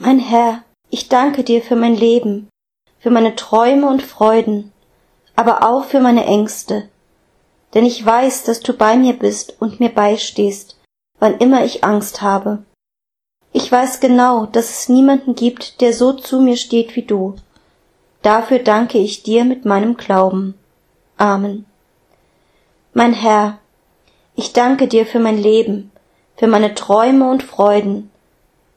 Mein Herr, ich danke dir für mein Leben, für meine Träume und Freuden, aber auch für meine Ängste, denn ich weiß, dass du bei mir bist und mir beistehst, wann immer ich Angst habe. Ich weiß genau, dass es niemanden gibt, der so zu mir steht wie du. Dafür danke ich dir mit meinem Glauben. Amen. Mein Herr, ich danke dir für mein Leben, für meine Träume und Freuden,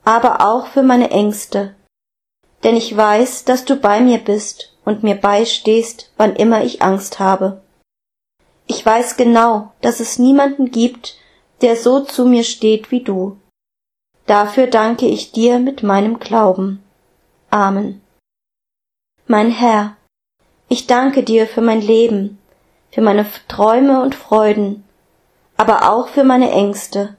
aber auch für meine Ängste, denn ich weiß, dass du bei mir bist und mir beistehst, wann immer ich Angst habe. Ich weiß genau, dass es niemanden gibt, der so zu mir steht wie du. Dafür danke ich dir mit meinem Glauben. Amen. Mein Herr, ich danke dir für mein Leben, für meine Träume und Freuden, aber auch für meine Ängste,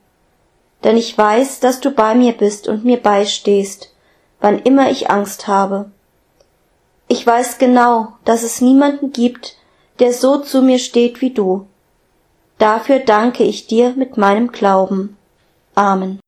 denn ich weiß, dass du bei mir bist und mir beistehst, wann immer ich Angst habe. Ich weiß genau, dass es niemanden gibt, der so zu mir steht wie du. Dafür danke ich dir mit meinem Glauben. Amen.